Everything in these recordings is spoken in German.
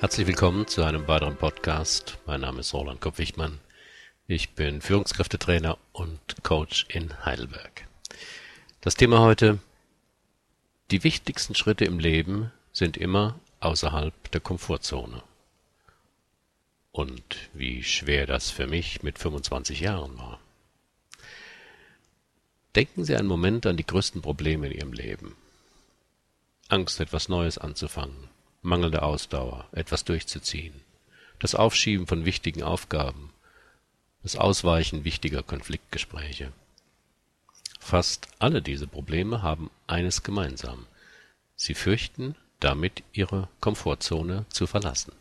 Herzlich willkommen zu einem weiteren Podcast. Mein Name ist Roland Kopp-Wichmann. Ich bin Führungskräftetrainer und Coach in Heidelberg. Das Thema heute, die wichtigsten Schritte im Leben sind immer außerhalb der Komfortzone. Und wie schwer das für mich mit 25 Jahren war. Denken Sie einen Moment an die größten Probleme in Ihrem Leben. Angst, etwas Neues anzufangen, mangelnde Ausdauer, etwas durchzuziehen, das Aufschieben von wichtigen Aufgaben, das Ausweichen wichtiger Konfliktgespräche. Fast alle diese Probleme haben eines gemeinsam. Sie fürchten, damit ihre Komfortzone zu verlassen.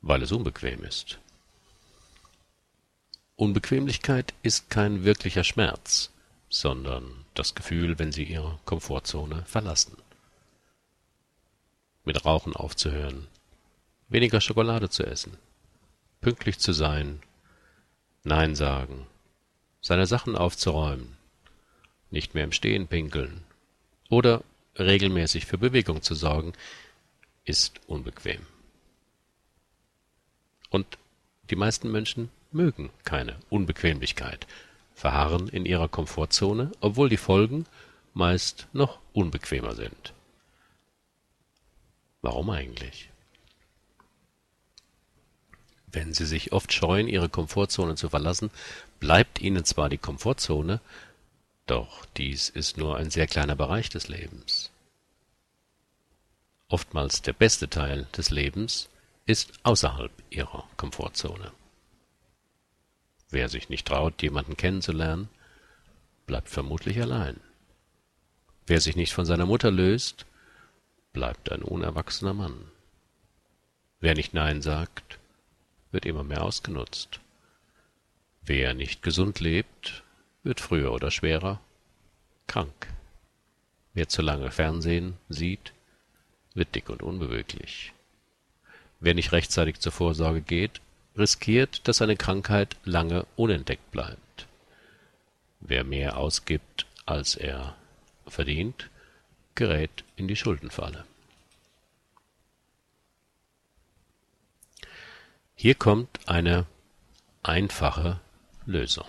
Weil es unbequem ist. Unbequemlichkeit ist kein wirklicher Schmerz, sondern das Gefühl, wenn Sie Ihre Komfortzone verlassen. Mit Rauchen aufzuhören, weniger Schokolade zu essen, pünktlich zu sein, Nein sagen, seine Sachen aufzuräumen, nicht mehr im Stehen pinkeln. Oder regelmäßig für Bewegung zu sorgen, ist unbequem. Und die meisten Menschen mögen keine Unbequemlichkeit, verharren in ihrer Komfortzone, obwohl die Folgen meist noch unbequemer sind. Warum eigentlich? Wenn Sie sich oft scheuen, Ihre Komfortzone zu verlassen, bleibt Ihnen zwar die Komfortzone, doch dies ist nur ein sehr kleiner Bereich des Lebens. Oftmals der beste Teil des Lebens ist außerhalb Ihrer Komfortzone. Wer sich nicht traut, jemanden kennenzulernen, bleibt vermutlich allein. Wer sich nicht von seiner Mutter löst, bleibt ein unerwachsener Mann. Wer nicht Nein sagt, wird immer mehr ausgenutzt. Wer nicht gesund lebt, wird früher oder schwerer krank. Wer zu lange Fernsehen sieht, wird dick und unbeweglich. Wer nicht rechtzeitig zur Vorsorge geht, riskiert, dass seine Krankheit lange unentdeckt bleibt. Wer mehr ausgibt, als er verdient, gerät in die Schuldenfalle. Hier kommt eine einfache Lösung.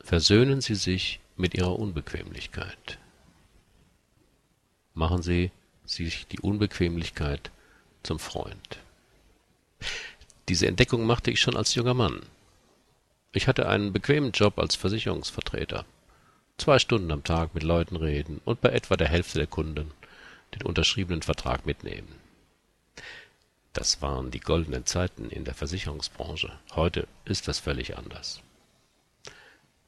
Versöhnen Sie sich mit Ihrer Unbequemlichkeit. Machen Sie sich die Unbequemlichkeit zum Freund. Diese Entdeckung machte ich schon als junger Mann. Ich hatte einen bequemen Job als Versicherungsvertreter. Zwei Stunden am Tag mit Leuten reden und bei etwa der Hälfte der Kunden den unterschriebenen Vertrag mitnehmen. Das waren die goldenen Zeiten in der Versicherungsbranche. Heute ist das völlig anders.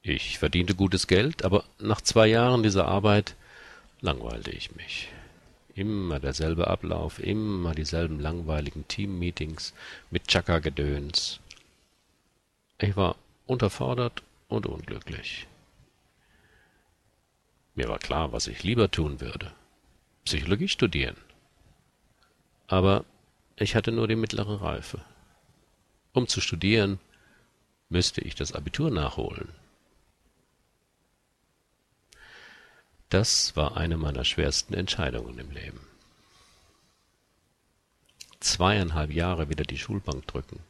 Ich verdiente gutes Geld, aber nach zwei Jahren dieser Arbeit langweilte ich mich. Immer derselbe Ablauf, immer dieselben langweiligen Teammeetings mit Chaka-Gedöns. Ich war unterfordert und unglücklich. Mir war klar, was ich lieber tun würde. Psychologie studieren. Aber ich hatte nur die mittlere Reife. Um zu studieren, müsste ich das Abitur nachholen. Das war eine meiner schwersten Entscheidungen im Leben. Zweieinhalb Jahre wieder die Schulbank drücken.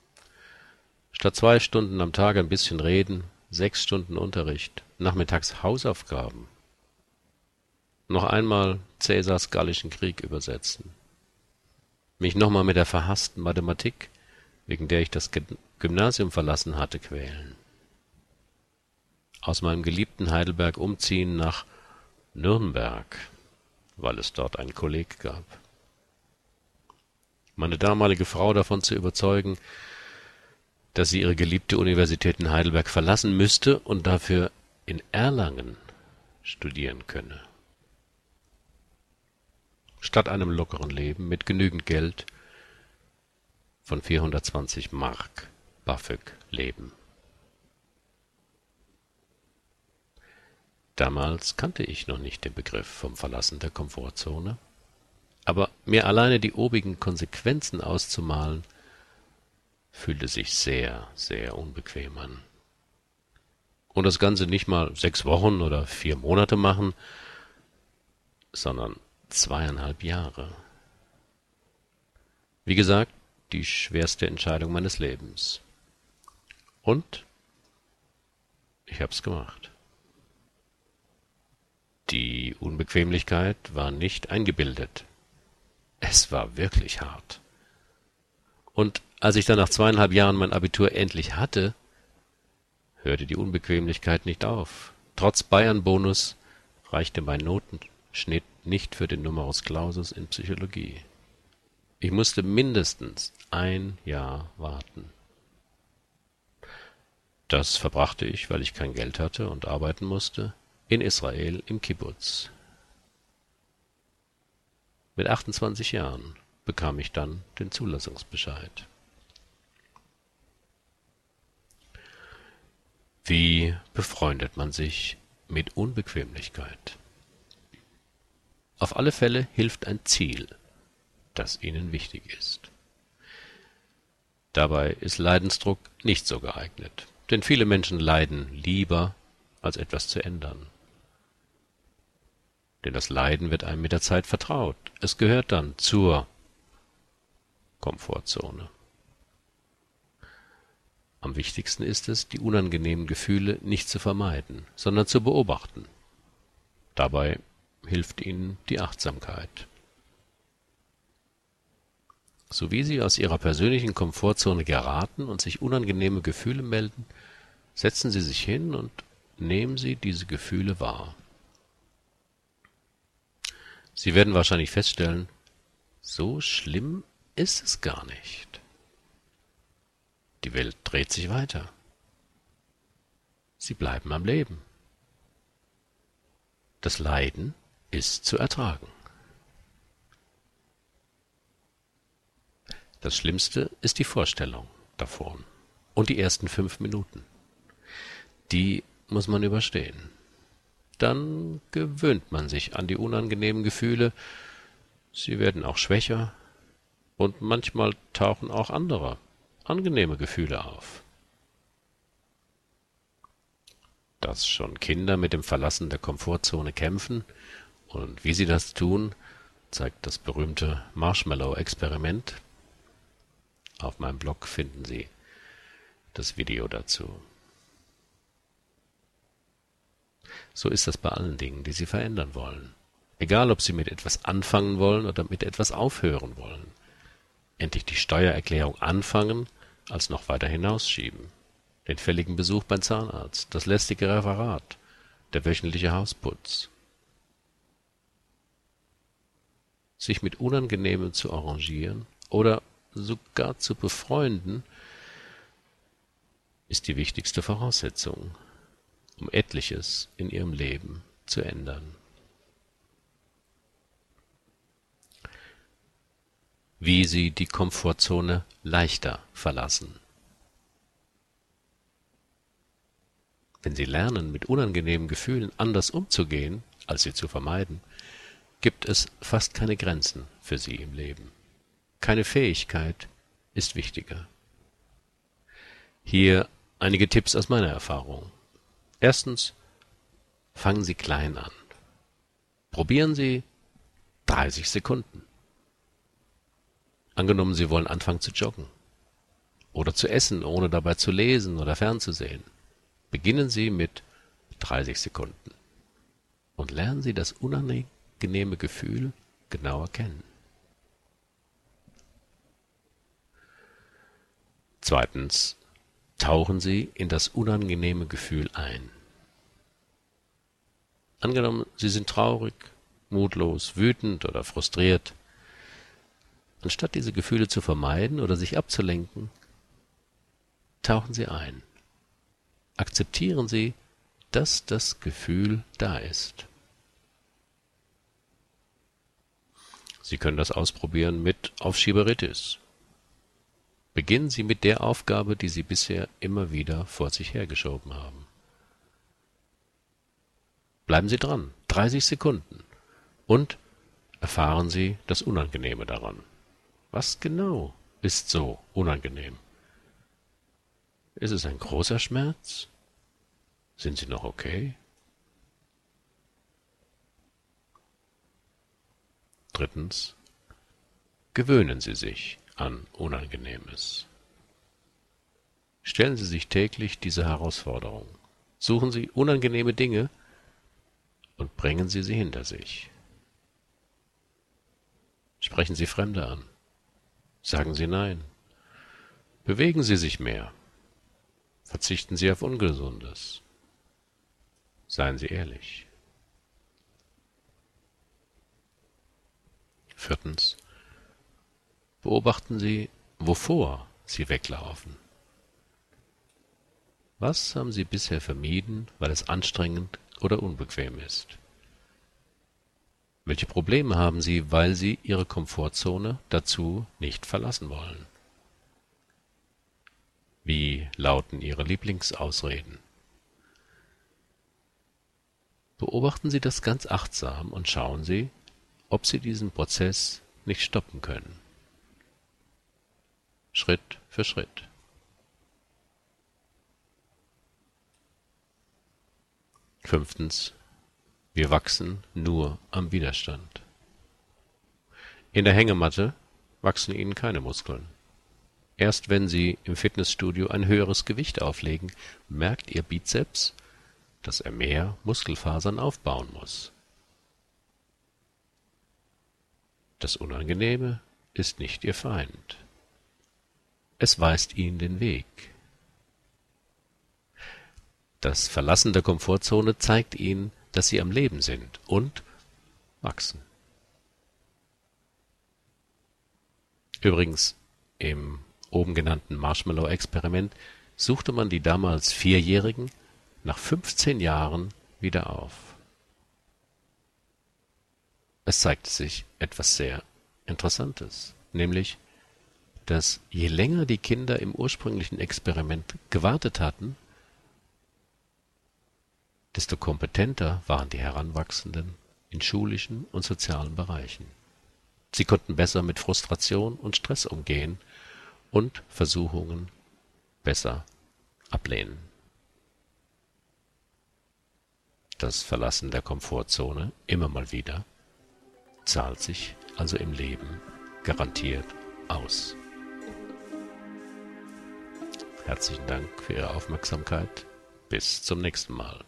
Statt zwei Stunden am Tag ein bisschen reden, sechs Stunden Unterricht, nachmittags Hausaufgaben. Noch einmal Cäsars Gallischen Krieg übersetzen. Mich nochmal mit der verhassten Mathematik, wegen der ich das Gymnasium verlassen hatte, quälen. Aus meinem geliebten Heidelberg umziehen nach Nürnberg, weil es dort einen Kolleg gab. Meine damalige Frau davon zu überzeugen, dass sie ihre geliebte Universität in Heidelberg verlassen müsste und dafür in Erlangen studieren könne. Statt einem lockeren Leben mit genügend Geld von 420 Mark BAföG leben. Damals kannte ich noch nicht den Begriff vom Verlassen der Komfortzone, aber mir alleine die obigen Konsequenzen auszumalen, fühlte sich sehr, sehr unbequem an. Und das Ganze nicht mal sechs Wochen oder vier Monate machen, sondern zweieinhalb Jahre. Wie gesagt, die schwerste Entscheidung meines Lebens. Und ich hab's gemacht. Die Unbequemlichkeit war nicht eingebildet. Es war wirklich hart. Und als ich dann nach zweieinhalb Jahren mein Abitur endlich hatte, hörte die Unbequemlichkeit nicht auf. Trotz Bayern-Bonus reichte mein Notenschnitt nicht für den Numerus Clausus in Psychologie. Ich musste mindestens ein Jahr warten. Das verbrachte ich, weil ich kein Geld hatte und arbeiten musste, in Israel im Kibbutz. Mit 28 Jahren bekam ich dann den Zulassungsbescheid. Wie befreundet man sich mit Unbequemlichkeit? Auf alle Fälle hilft ein Ziel, das Ihnen wichtig ist. Dabei ist Leidensdruck nicht so geeignet, denn viele Menschen leiden lieber, als etwas zu ändern. Denn das Leiden wird einem mit der Zeit vertraut. Es gehört dann zur Komfortzone. Am wichtigsten ist es, die unangenehmen Gefühle nicht zu vermeiden, sondern zu beobachten. Dabei hilft Ihnen die Achtsamkeit. So wie Sie aus Ihrer persönlichen Komfortzone geraten und sich unangenehme Gefühle melden, setzen Sie sich hin und nehmen Sie diese Gefühle wahr. Sie werden wahrscheinlich feststellen, so schlimm ist es gar nicht. Die Welt dreht sich weiter. Sie bleiben am Leben. Das Leiden ist zu ertragen. Das Schlimmste ist die Vorstellung davon und die ersten fünf Minuten. Die muss man überstehen. Dann gewöhnt man sich an die unangenehmen Gefühle, sie werden auch schwächer, und manchmal tauchen auch andere, angenehme Gefühle auf. Dass schon Kinder mit dem Verlassen der Komfortzone kämpfen und wie sie das tun, zeigt das berühmte Marshmallow-Experiment. Auf meinem Blog finden Sie das Video dazu. So ist das bei allen Dingen, die Sie verändern wollen. Egal, ob Sie mit etwas anfangen wollen oder mit etwas aufhören wollen endlich die Steuererklärung anfangen, als noch weiter hinausschieben. Den fälligen Besuch beim Zahnarzt, das lästige Referat, der wöchentliche Hausputz. Sich mit Unangenehmem zu arrangieren oder sogar zu befreunden, ist die wichtigste Voraussetzung, um etliches in ihrem Leben zu ändern. wie sie die Komfortzone leichter verlassen. Wenn sie lernen, mit unangenehmen Gefühlen anders umzugehen, als sie zu vermeiden, gibt es fast keine Grenzen für sie im Leben. Keine Fähigkeit ist wichtiger. Hier einige Tipps aus meiner Erfahrung. Erstens, fangen Sie klein an. Probieren Sie 30 Sekunden. Angenommen, Sie wollen anfangen zu joggen oder zu essen, ohne dabei zu lesen oder fernzusehen. Beginnen Sie mit 30 Sekunden und lernen Sie das unangenehme Gefühl genauer kennen. Zweitens, tauchen Sie in das unangenehme Gefühl ein. Angenommen, Sie sind traurig, mutlos, wütend oder frustriert, Anstatt diese Gefühle zu vermeiden oder sich abzulenken, tauchen Sie ein. Akzeptieren Sie, dass das Gefühl da ist. Sie können das ausprobieren mit Aufschieberitis. Beginnen Sie mit der Aufgabe, die Sie bisher immer wieder vor sich hergeschoben haben. Bleiben Sie dran, 30 Sekunden, und erfahren Sie das Unangenehme daran. Was genau ist so unangenehm? Ist es ein großer Schmerz? Sind Sie noch okay? Drittens. Gewöhnen Sie sich an Unangenehmes. Stellen Sie sich täglich diese Herausforderung. Suchen Sie unangenehme Dinge und bringen Sie sie hinter sich. Sprechen Sie Fremde an. Sagen Sie Nein. Bewegen Sie sich mehr. Verzichten Sie auf Ungesundes. Seien Sie ehrlich. Viertens. Beobachten Sie, wovor Sie weglaufen. Was haben Sie bisher vermieden, weil es anstrengend oder unbequem ist? Welche Probleme haben Sie, weil Sie Ihre Komfortzone dazu nicht verlassen wollen? Wie lauten Ihre Lieblingsausreden? Beobachten Sie das ganz achtsam und schauen Sie, ob Sie diesen Prozess nicht stoppen können. Schritt für Schritt. Fünftens. Wir wachsen nur am Widerstand. In der Hängematte wachsen Ihnen keine Muskeln. Erst wenn Sie im Fitnessstudio ein höheres Gewicht auflegen, merkt Ihr Bizeps, dass er mehr Muskelfasern aufbauen muss. Das Unangenehme ist nicht Ihr Feind. Es weist Ihnen den Weg. Das Verlassen der Komfortzone zeigt ihnen, dass sie am Leben sind und wachsen. Übrigens, im oben genannten Marshmallow-Experiment suchte man die damals Vierjährigen nach 15 Jahren wieder auf. Es zeigte sich etwas sehr Interessantes, nämlich, dass je länger die Kinder im ursprünglichen Experiment gewartet hatten, desto kompetenter waren die Heranwachsenden in schulischen und sozialen Bereichen. Sie konnten besser mit Frustration und Stress umgehen und Versuchungen besser ablehnen. Das Verlassen der Komfortzone immer mal wieder zahlt sich also im Leben garantiert aus. Herzlichen Dank für Ihre Aufmerksamkeit. Bis zum nächsten Mal.